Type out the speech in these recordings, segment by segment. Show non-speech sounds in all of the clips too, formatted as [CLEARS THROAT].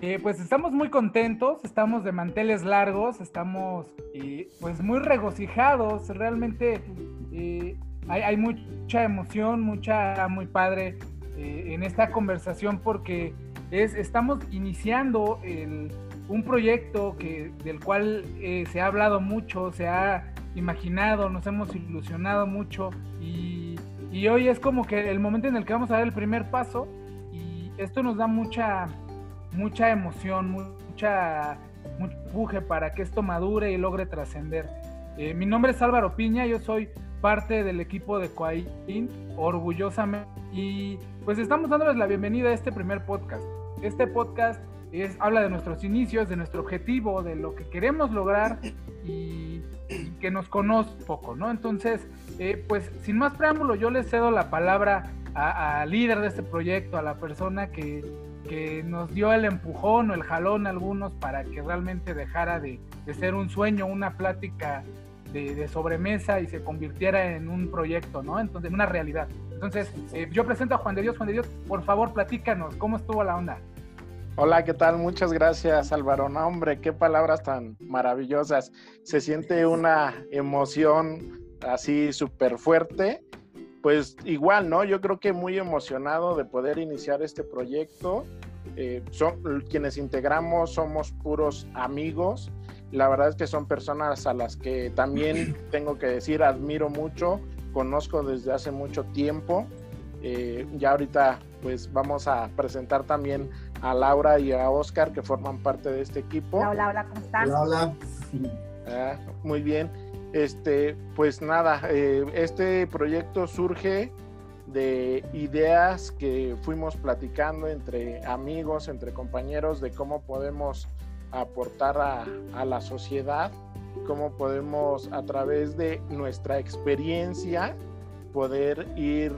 Eh, pues estamos muy contentos, estamos de manteles largos, estamos eh, pues muy regocijados, realmente eh, hay, mucha emoción, mucha, muy padre en esta conversación porque es, estamos iniciando un proyecto que, del cual se ha hablado mucho, se ha imaginado, nos hemos ilusionado mucho y, y hoy es como que el momento en el que vamos a dar el primer paso y esto nos da mucha mucha emoción, mucha, mucho empuje para que esto madure y logre trascender. Eh, mi nombre es Álvaro Piña, yo soy parte del equipo de Coain, orgullosamente, y pues estamos dándoles la bienvenida a este primer podcast. Este podcast es, habla de nuestros inicios, de nuestro objetivo, de lo que queremos lograr y, que nos conoce poco, ¿no? Entonces, eh, pues sin más preámbulo, yo les cedo la palabra al líder de este proyecto, a la persona que que nos dio el empujón o el jalón a algunos para que realmente dejara de, ser un sueño, una plática de, sobremesa y se convirtiera en un proyecto, ¿no? Entonces, en una realidad. Entonces, eh, yo presento a Juan de Dios. Juan de Dios, por favor, platícanos, ¿cómo estuvo la onda? Hola, ¿qué tal? Muchas gracias, Álvaro. No, hombre, qué palabras tan maravillosas. Se siente una emoción así súper fuerte pues igual, ¿no? Yo creo que muy emocionado de poder iniciar este proyecto. Eh, son, quienes integramos somos puros amigos. La verdad es que son personas a las que también [CLEARS THROAT] tengo que decir admiro mucho, conozco desde hace mucho tiempo. Eh, ya ahorita pues vamos a presentar también a Laura y a Oscar que forman parte de este equipo. Hola, hola, ¿cómo están? Hola, hola. Ah, muy bien. Este, pues nada, eh, este proyecto surge de ideas que fuimos platicando entre amigos, entre compañeros, de cómo podemos aportar a, la sociedad, cómo podemos a través de nuestra experiencia poder ir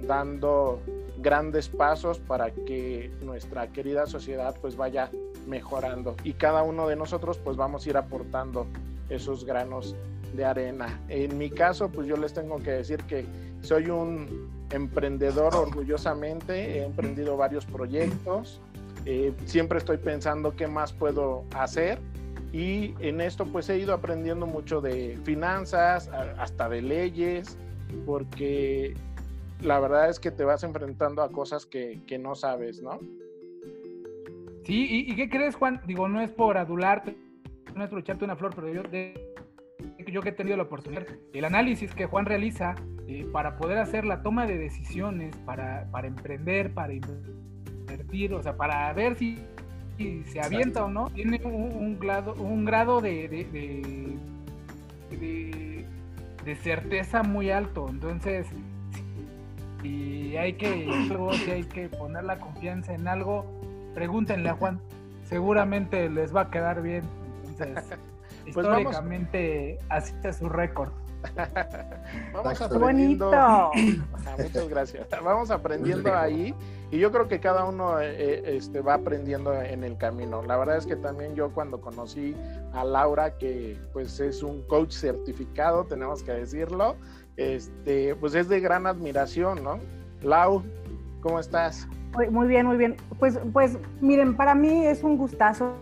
dando grandes pasos para que nuestra querida sociedad pues vaya mejorando. Y cada uno de nosotros pues vamos a ir aportando esos granos de arena. En mi caso, pues yo les tengo que decir que soy un emprendedor orgullosamente, he emprendido varios proyectos, eh, siempre estoy pensando qué más puedo hacer y en esto pues he ido aprendiendo mucho de finanzas, hasta de leyes, porque la verdad es que te vas enfrentando a cosas que, no sabes, ¿no? Sí, ¿y, qué crees, Juan? Digo, no es por adularte, no es por echarte una flor, pero yo de yo que he tenido la oportunidad, el análisis que Juan realiza eh, para poder hacer la toma de decisiones, para, para emprender, para invertir, o sea, para ver si, se avienta o no, tiene un, grado, un grado de, de, de, certeza muy alto. Entonces, si hay que, si hay que poner la confianza en algo, pregúntenle a Juan, seguramente les va a quedar bien. Entonces, pues históricamente así es su récord. [LAUGHS] vamos aprendiendo. muchas gracias. Vamos aprendiendo ahí y yo creo que cada uno eh, eh, este, va aprendiendo en el camino. La verdad es que también yo cuando conocí a Laura, que pues es un coach certificado, tenemos que decirlo, este, pues es de gran admiración, ¿no? Lau, ¿cómo estás? Muy bien, muy bien. Pues, pues miren, para mí es un gustazo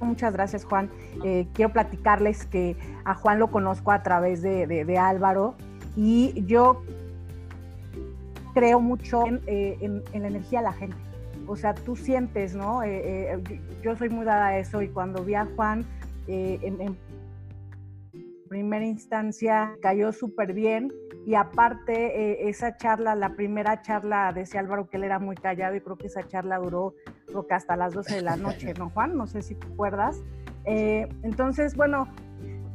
Muchas gracias, Juan. Eh, quiero platicarles que a Juan lo conozco a través de, Álvaro y yo creo mucho eh, en, la energía de la gente. O sea, tú sientes, ¿no? Eh, yo soy muy dada a eso y cuando vi a Juan en, en primera instancia cayó súper bien y aparte eh, esa charla, la primera charla, decía Álvaro que él era muy callado y creo que esa charla duró creo hasta las 12 de la noche, ¿no Juan? No sé si te acuerdas. Eh, entonces, bueno,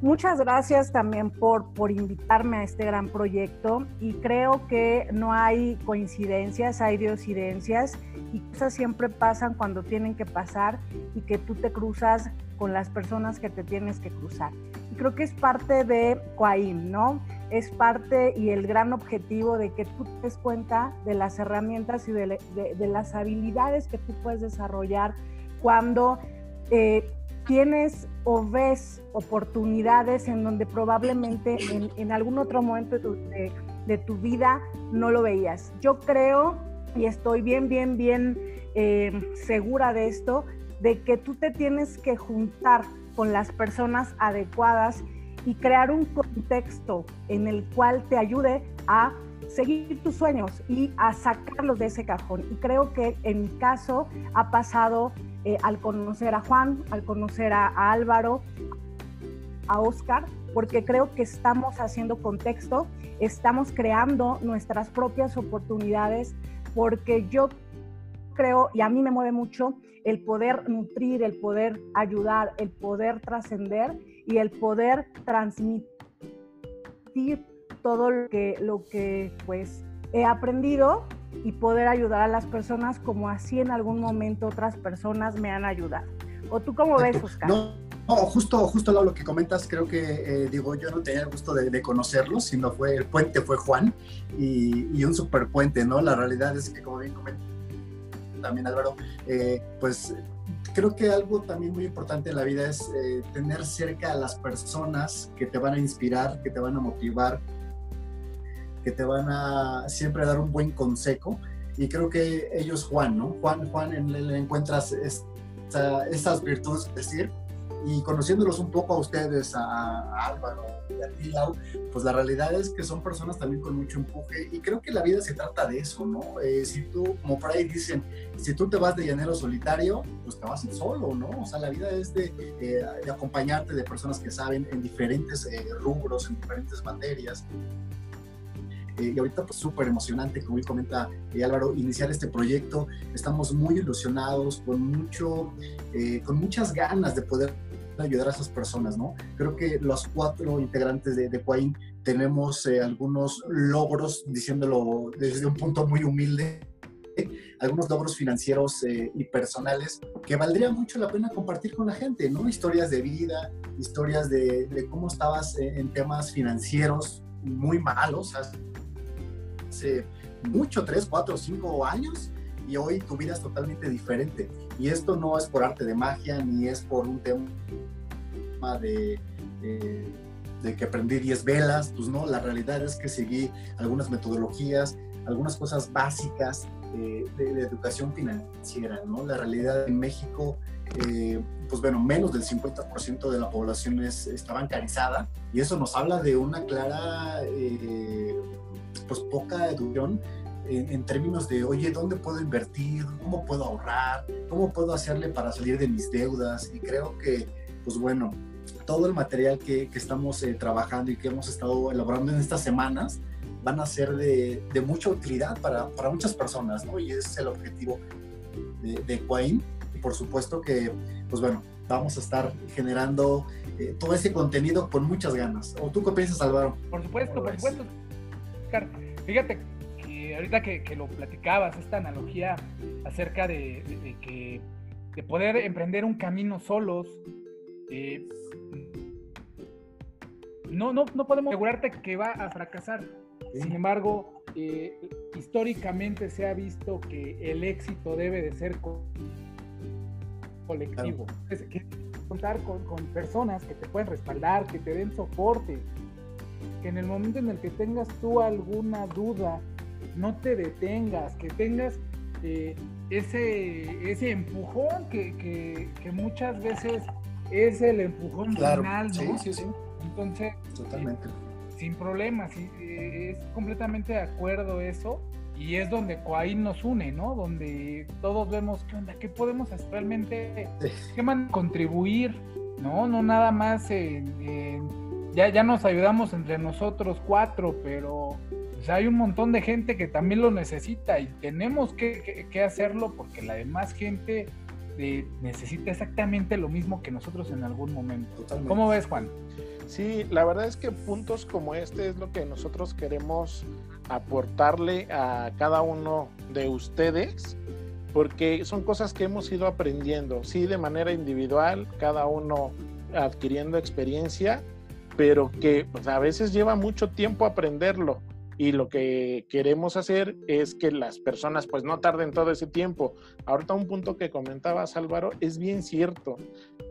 muchas gracias también por, por invitarme a este gran proyecto y creo que no hay coincidencias, hay diosidencias y cosas siempre pasan cuando tienen que pasar y que tú te cruzas con las personas que te tienes que cruzar. Creo que es parte de Coaim, ¿no? Es parte y el gran objetivo de que tú te des cuenta de las herramientas y de, las habilidades que tú puedes desarrollar cuando eh, tienes o ves oportunidades en donde probablemente en, algún otro momento de tu, de tu vida no lo veías. Yo creo y estoy bien, bien, bien eh, segura de esto, de que tú te tienes que juntar con las personas adecuadas y crear un contexto en el cual te ayude a seguir tus sueños y a sacarlos de ese cajón. Y creo que en mi caso ha pasado eh, al conocer a Juan, al conocer a, a Álvaro, a Oscar, porque creo que estamos haciendo contexto, estamos creando nuestras propias oportunidades, porque yo creo, y a mí me mueve mucho, el poder nutrir, el poder ayudar, el poder trascender y el poder transmitir todo lo que, lo que pues he aprendido y poder ayudar a las personas como así en algún momento otras personas me han ayudado. ¿O tú cómo ves, Oscar? No, justo, justo lo que comentas, creo que, eh, digo, yo no tenía el gusto de, conocerlo, sino fue el puente, fue Juan, y, y un super puente, ¿no? La realidad es que, como bien comentas, también Álvaro, eh, pues creo que algo también muy importante en la vida es eh, tener cerca a las personas que te van a inspirar, que te van a motivar, que te van a siempre dar un buen consejo. Y creo que ellos, Juan, ¿no? Juan, Juan, en, le encuentras esta, estas virtudes, es decir, y conociéndolos un poco a ustedes, a, Álvaro y a ti, pues la realidad es que son personas también con mucho empuje y creo que la vida se trata de eso, ¿no? Eh, si tú, como por ahí dicen, si tú te vas de llanero solitario, pues te vas solo, ¿no? O sea, la vida es de, eh, de acompañarte de personas que saben en diferentes eh, rubros, en diferentes materias. y ahorita pues súper emocionante, como comenta Álvaro, iniciar este proyecto. Estamos muy ilusionados, con, mucho, con muchas ganas de poder ayudar a esas personas, ¿no? Creo que los cuatro integrantes de, de tenemos eh, algunos logros, diciéndolo desde un punto muy humilde, [LAUGHS] algunos logros financieros eh, y personales que valdría mucho la pena compartir con la gente, ¿no? Historias de vida, historias de, de cómo estabas en, temas financieros muy malos hace mucho, tres, cuatro, cinco años, y hoy tu vida es totalmente diferente. Y esto no es por arte de magia, ni es por un tema de, de que aprendí 10 velas, pues no, la realidad es que seguí algunas metodologías, algunas cosas básicas de, educación financiera, ¿no? La realidad en México, eh, pues bueno, menos del 50% de la población es, está bancarizada y eso nos habla de una clara, eh, pues poca educación en, términos de, oye, ¿dónde puedo invertir? ¿Cómo puedo ahorrar? ¿Cómo puedo hacerle para salir de mis deudas? Y creo que, pues bueno, todo el material que, que estamos eh, trabajando y que hemos estado elaborando en estas semanas van a ser de, de mucha utilidad para, para, muchas personas, ¿no? Y ese es el objetivo de, de Y por supuesto que, pues bueno, vamos a estar generando eh, todo ese contenido con muchas ganas. ¿O tú qué piensas, Álvaro? Por supuesto, por supuesto. Fíjate, ahorita que, lo platicabas, esta analogía acerca de, que de poder emprender un camino solos, eh, no, no, no podemos asegurarte que va a fracasar. Sin embargo, eh, históricamente se ha visto que el éxito debe de ser colectivo. Es, que contar con, con, personas que te pueden respaldar, que te den soporte, que en el momento en el que tengas tú alguna duda, no te detengas, que tengas eh, ese, ese empujón que, muchas veces es el empujón final, ¿no? Sí, sí, sí. Entonces, totalmente. sin problemas, eh, es completamente de acuerdo eso. Y es donde Coaín nos une, ¿no? Donde todos vemos qué onda, qué podemos realmente, qué man contribuir, ¿no? No nada más ya, ya nos ayudamos entre nosotros cuatro, pero hay un montón de gente que también lo necesita y tenemos que, hacerlo porque la demás gente eh, necesita exactamente lo mismo que nosotros en algún momento. ¿Cómo ves, Juan? Sí, la verdad es que puntos como este es lo que nosotros queremos aportarle a cada uno de ustedes, porque son cosas que hemos ido aprendiendo, sí, de manera individual, cada uno adquiriendo experiencia, pero que pues, a veces lleva mucho tiempo aprenderlo y lo que queremos hacer es que las personas pues no tarden todo ese tiempo. Ahorita un punto que comentabas Álvaro es bien cierto.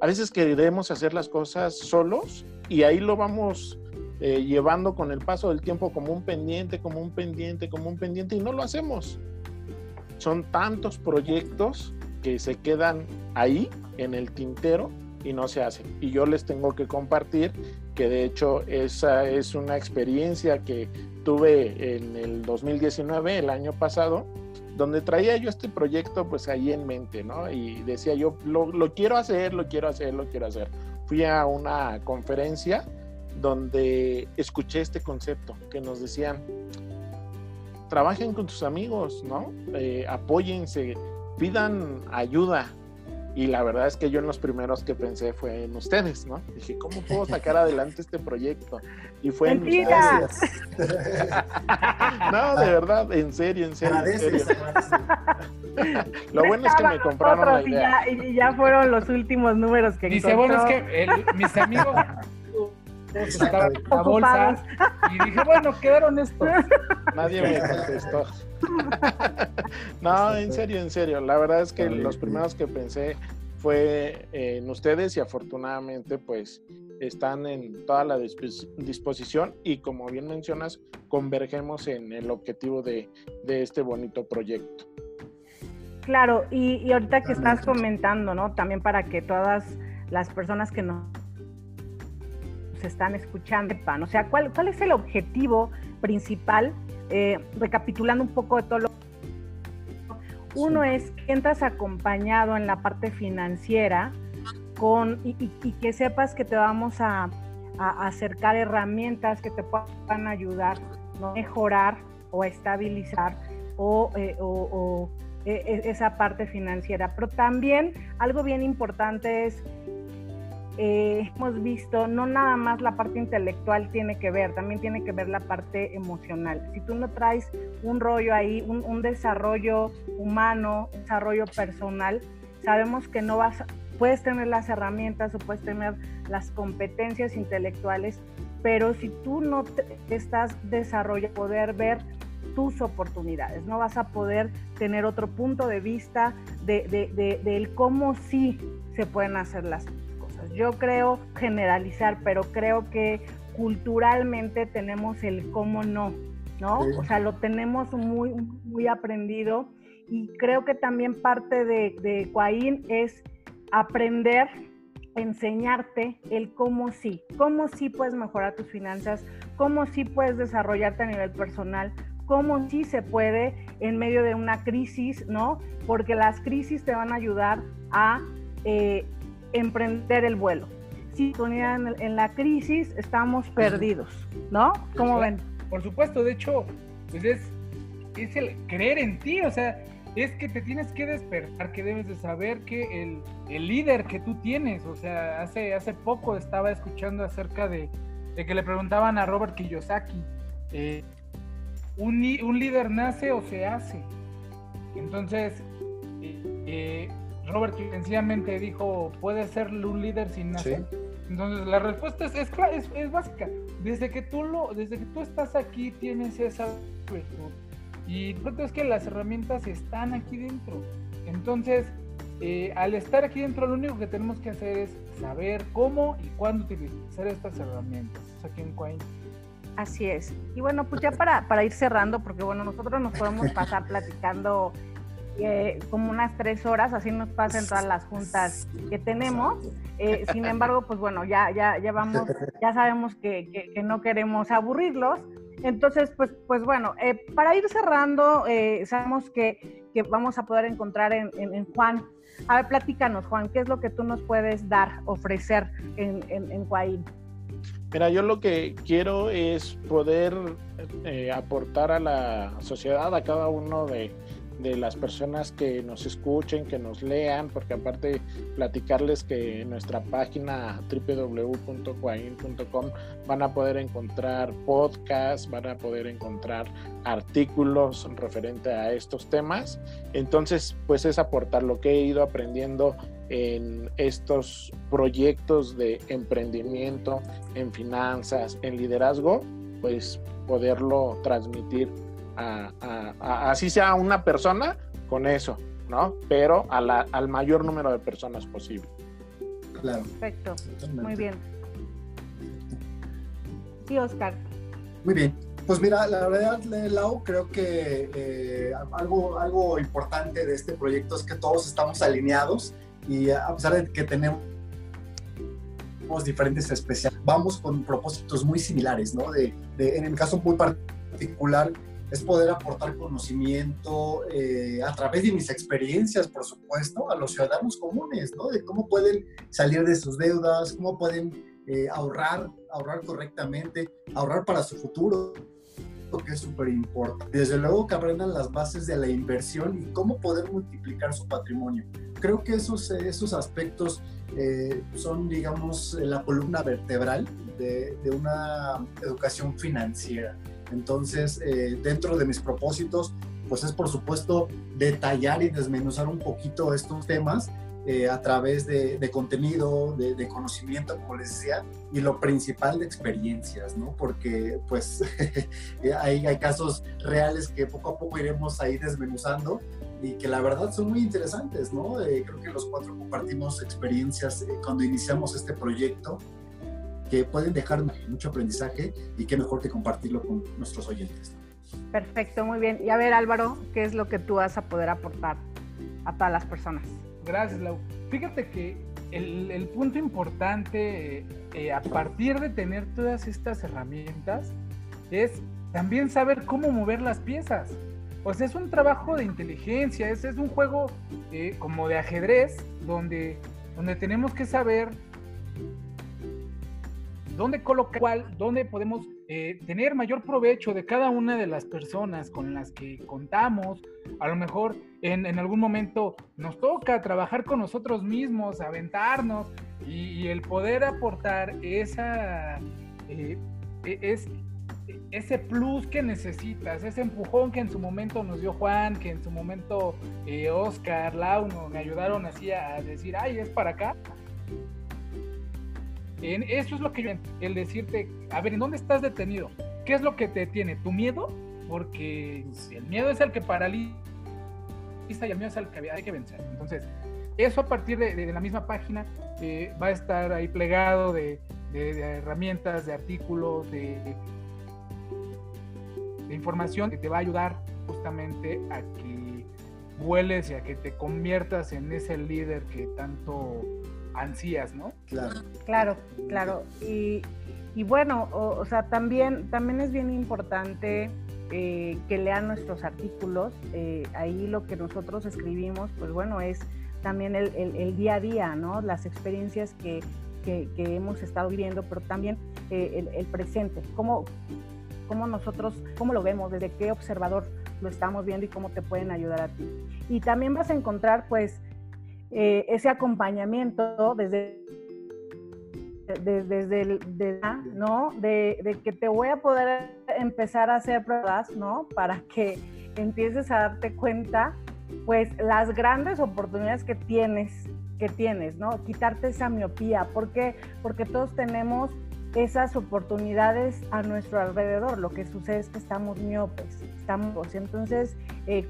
A veces queremos hacer las cosas solos y ahí lo vamos eh, llevando con el paso del tiempo como un pendiente, como un pendiente, como un pendiente y no lo hacemos. son tantos proyectos que se quedan ahí en el tintero y no se hacen. Y yo les tengo que compartir que de hecho esa es una experiencia que tuve en el 2019, el año pasado, donde traía yo este proyecto pues ahí en mente, ¿no? Y decía yo, lo, lo quiero hacer, lo quiero hacer, lo quiero hacer. Fui a una conferencia donde escuché este concepto que nos decían, trabajen con tus amigos, ¿no? Eh, apóyense, pidan ayuda. Y la verdad es que yo en los primeros que pensé fue en ustedes, ¿no? Dije, ¿cómo puedo sacar adelante este proyecto? Y fue en ustedes. [LAUGHS] no, de verdad, en serio, en serio. En serio. Lo bueno es que me compraron la idea. Y ya, y ya, fueron los últimos números que Dice, bueno, es que el, mis amigos estaban en la bolsa y dije, bueno, quedaron estos. Nadie me contestó. [LAUGHS] no, en serio, en serio. La verdad es que los primeros que pensé fue en ustedes y afortunadamente pues están en toda la disposición y como bien mencionas, convergemos en el objetivo de, de este bonito proyecto. Claro, y, y ahorita que estás comentando, ¿no? También para que todas las personas que nos están escuchando, o sea, ¿cuál, cuál es el objetivo principal? Eh, recapitulando un poco de todo lo uno es que entras acompañado en la parte financiera con, y, que sepas que te vamos a, acercar herramientas que te puedan ayudar a mejorar o a estabilizar o, eh, e, e, esa parte financiera. Pero también algo bien importante es eh, hemos visto, no nada más la parte intelectual tiene que ver, también tiene que ver la parte emocional. Si tú no traes un rollo ahí, un, desarrollo humano, un desarrollo personal, sabemos que no vas, puedes tener las herramientas o puedes tener las competencias intelectuales, pero si tú no estás desarrollando, poder ver tus oportunidades, no vas a poder tener otro punto de vista de, cómo sí se pueden hacer las cosas yo creo generalizar, pero creo que culturalmente tenemos el cómo no, ¿no? O sea, lo tenemos muy, muy aprendido y creo que también parte de, de es aprender, enseñarte el cómo sí, cómo sí puedes mejorar tus finanzas, cómo sí puedes desarrollarte a nivel personal, cómo sí se puede en medio de una crisis, ¿no? Porque las crisis te van a ayudar a eh, emprender el vuelo. Si en, en la crisis estamos perdidos, ¿no? ¿Cómo ven? Por supuesto, de hecho, pues es, es el creer en ti, o sea, es que te tienes que despertar, que debes de saber que el, el líder que tú tienes, o sea, hace, hace poco estaba escuchando acerca de, de que le preguntaban a Robert Kiyosaki, eh, un, un, líder nace o se hace? Entonces, eh, eh Robert sencillamente dijo, ¿puede ser un líder sin nacer? Entonces la respuesta es, es, es, básica. Desde que tú lo, desde que tú estás aquí tienes esa virtud. Y lo es que las herramientas están aquí dentro. Entonces, eh, al estar aquí dentro, lo único que tenemos que hacer es saber cómo y cuándo utilizar estas herramientas. aquí en Quine. Así es. Y bueno, pues ya para, para ir cerrando, porque bueno, nosotros nos podemos pasar platicando como unas tres horas, así nos pasa en todas las juntas que tenemos. Eh, sin embargo, pues bueno, ya, ya, ya vamos, ya sabemos que, que, no queremos aburrirlos. Entonces, pues, pues bueno, eh, para ir cerrando, eh, sabemos que, que, vamos a poder encontrar en, en, Juan. A ver, platícanos, Juan, ¿qué es lo que tú nos puedes dar, ofrecer en, en, en Mira, yo lo que quiero es poder aportar a la sociedad, a cada uno de, de las personas que nos escuchen, que nos lean, porque aparte platicarles que en nuestra página www.quain.com van a poder encontrar podcasts, van a poder encontrar artículos referente a estos temas. Entonces, pues es aportar lo que he ido aprendiendo en estos proyectos de emprendimiento, en finanzas, en liderazgo, pues poderlo transmitir a, así sea una persona, con eso, ¿no? Pero al mayor número de personas posible. Claro. Perfecto. Muy bien. Sí, Oscar. Muy bien. Pues mira, la verdad, Lau, creo que eh, algo, algo importante de este proyecto es que todos estamos alineados y a pesar de que tenemos diferentes especiales, vamos con propósitos muy similares, ¿no? De, en el caso muy particular, es poder aportar conocimiento eh, a través de mis experiencias, por supuesto, a los ciudadanos comunes, ¿no? De cómo pueden salir de sus deudas, cómo pueden eh, ahorrar, ahorrar correctamente, ahorrar para su futuro, que es súper importante. Desde luego que aprendan las bases de la inversión y cómo poder multiplicar su patrimonio. Creo que esos, esos aspectos eh, son, digamos, la columna vertebral de, de una educación financiera. Entonces, eh, dentro de mis propósitos, pues es por supuesto detallar y desmenuzar un poquito estos temas eh, a través de, contenido, de, conocimiento, como les decía, y lo principal de experiencias, ¿no? Porque pues [LAUGHS] hay, hay, casos reales que poco a poco iremos ahí desmenuzando y que la verdad son muy interesantes, ¿no? Eh, creo que los cuatro compartimos experiencias cuando iniciamos este proyecto que pueden dejar mucho aprendizaje y qué mejor que compartirlo con nuestros oyentes. Perfecto, muy bien. Y a ver Álvaro, ¿qué es lo que tú vas a poder aportar a todas las personas? Gracias, Lau. Fíjate que el, punto importante eh, a partir de tener todas estas herramientas es también saber cómo mover las piezas. Pues es un trabajo de inteligencia, es, es un juego eh, como de ajedrez donde, donde tenemos que saber dónde colocar, dónde podemos eh, tener mayor provecho de cada una de las personas con las que contamos. A lo mejor en, algún momento nos toca trabajar con nosotros mismos, aventarnos y, el poder aportar esa, eh, e, es, ese plus que necesitas, ese empujón que en su momento nos dio Juan, que en su momento eh, Oscar, Launo me ayudaron así a decir, ay, es para acá eso es lo que yo, el decirte, a ver, ¿en dónde estás detenido? ¿Qué es lo que te detiene? ¿Tu miedo? Porque el miedo es el que paraliza y el miedo es el que hay que vencer. Entonces, eso a partir de, la misma página eh, va a estar ahí plegado de, herramientas, de artículos, de, información que te va a ayudar justamente a que vueles y a que te conviertas en ese líder que tanto ansías, ¿no? Claro. Claro, claro. Y, bueno, o, sea, también, también es bien importante eh, que lean nuestros artículos. Eh, ahí lo que nosotros escribimos, pues bueno, es también el, día a día, ¿no? Las experiencias que, hemos estado viviendo, pero también eh, el, presente. Cómo, cómo nosotros, cómo lo vemos, desde qué observador lo estamos viendo y cómo te pueden ayudar a ti. Y también vas a encontrar, pues, eh, ese acompañamiento desde, desde, el, de, ¿no? De, que te voy a poder empezar a hacer pruebas, ¿no? Para que empieces a darte cuenta, pues, las grandes oportunidades que tienes, que tienes, ¿no? Quitarte esa miopía. ¿Por qué? Porque todos tenemos esas oportunidades a nuestro alrededor. Lo que sucede es que estamos miopes, estamos. Entonces, eh,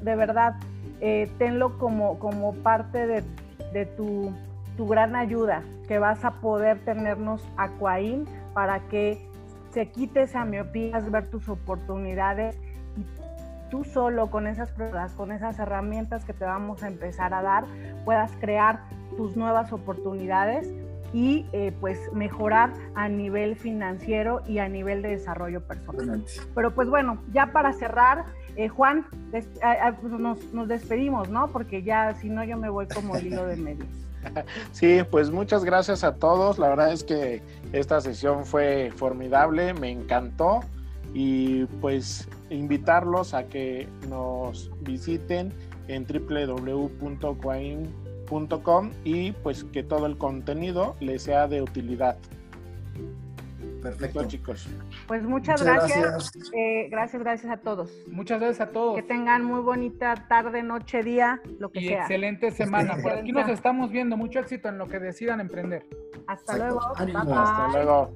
de verdad, eh, tenlo como, como parte de, tu, gran ayuda, que vas a poder tenernos a Cuaín para que se quite esa miopía, ver tus oportunidades y tú solo con esas pruebas, con esas herramientas que te vamos a empezar a dar, puedas crear tus nuevas oportunidades y eh, pues mejorar a nivel financiero y a nivel de desarrollo personal. Pero pues bueno, ya para cerrar, eh, Juan, pues nos, despedimos, ¿no? Porque ya si no yo me voy como hilo de medio. [LAUGHS] Sí, pues muchas gracias a todos. La verdad es que esta sesión fue formidable, me encantó y pues invitarlos a que nos visiten en www.coain.com y pues que todo el contenido les sea de utilidad. Perfecto, chicos. Pues muchas, gracias. Eh, gracias. gracias, a todos. Muchas gracias a todos. Que tengan muy bonita tarde, noche, día, lo que y sea. Excelente semana. Por aquí nos estamos viendo. Mucho éxito en lo que decidan emprender. Hasta luego. Hasta luego.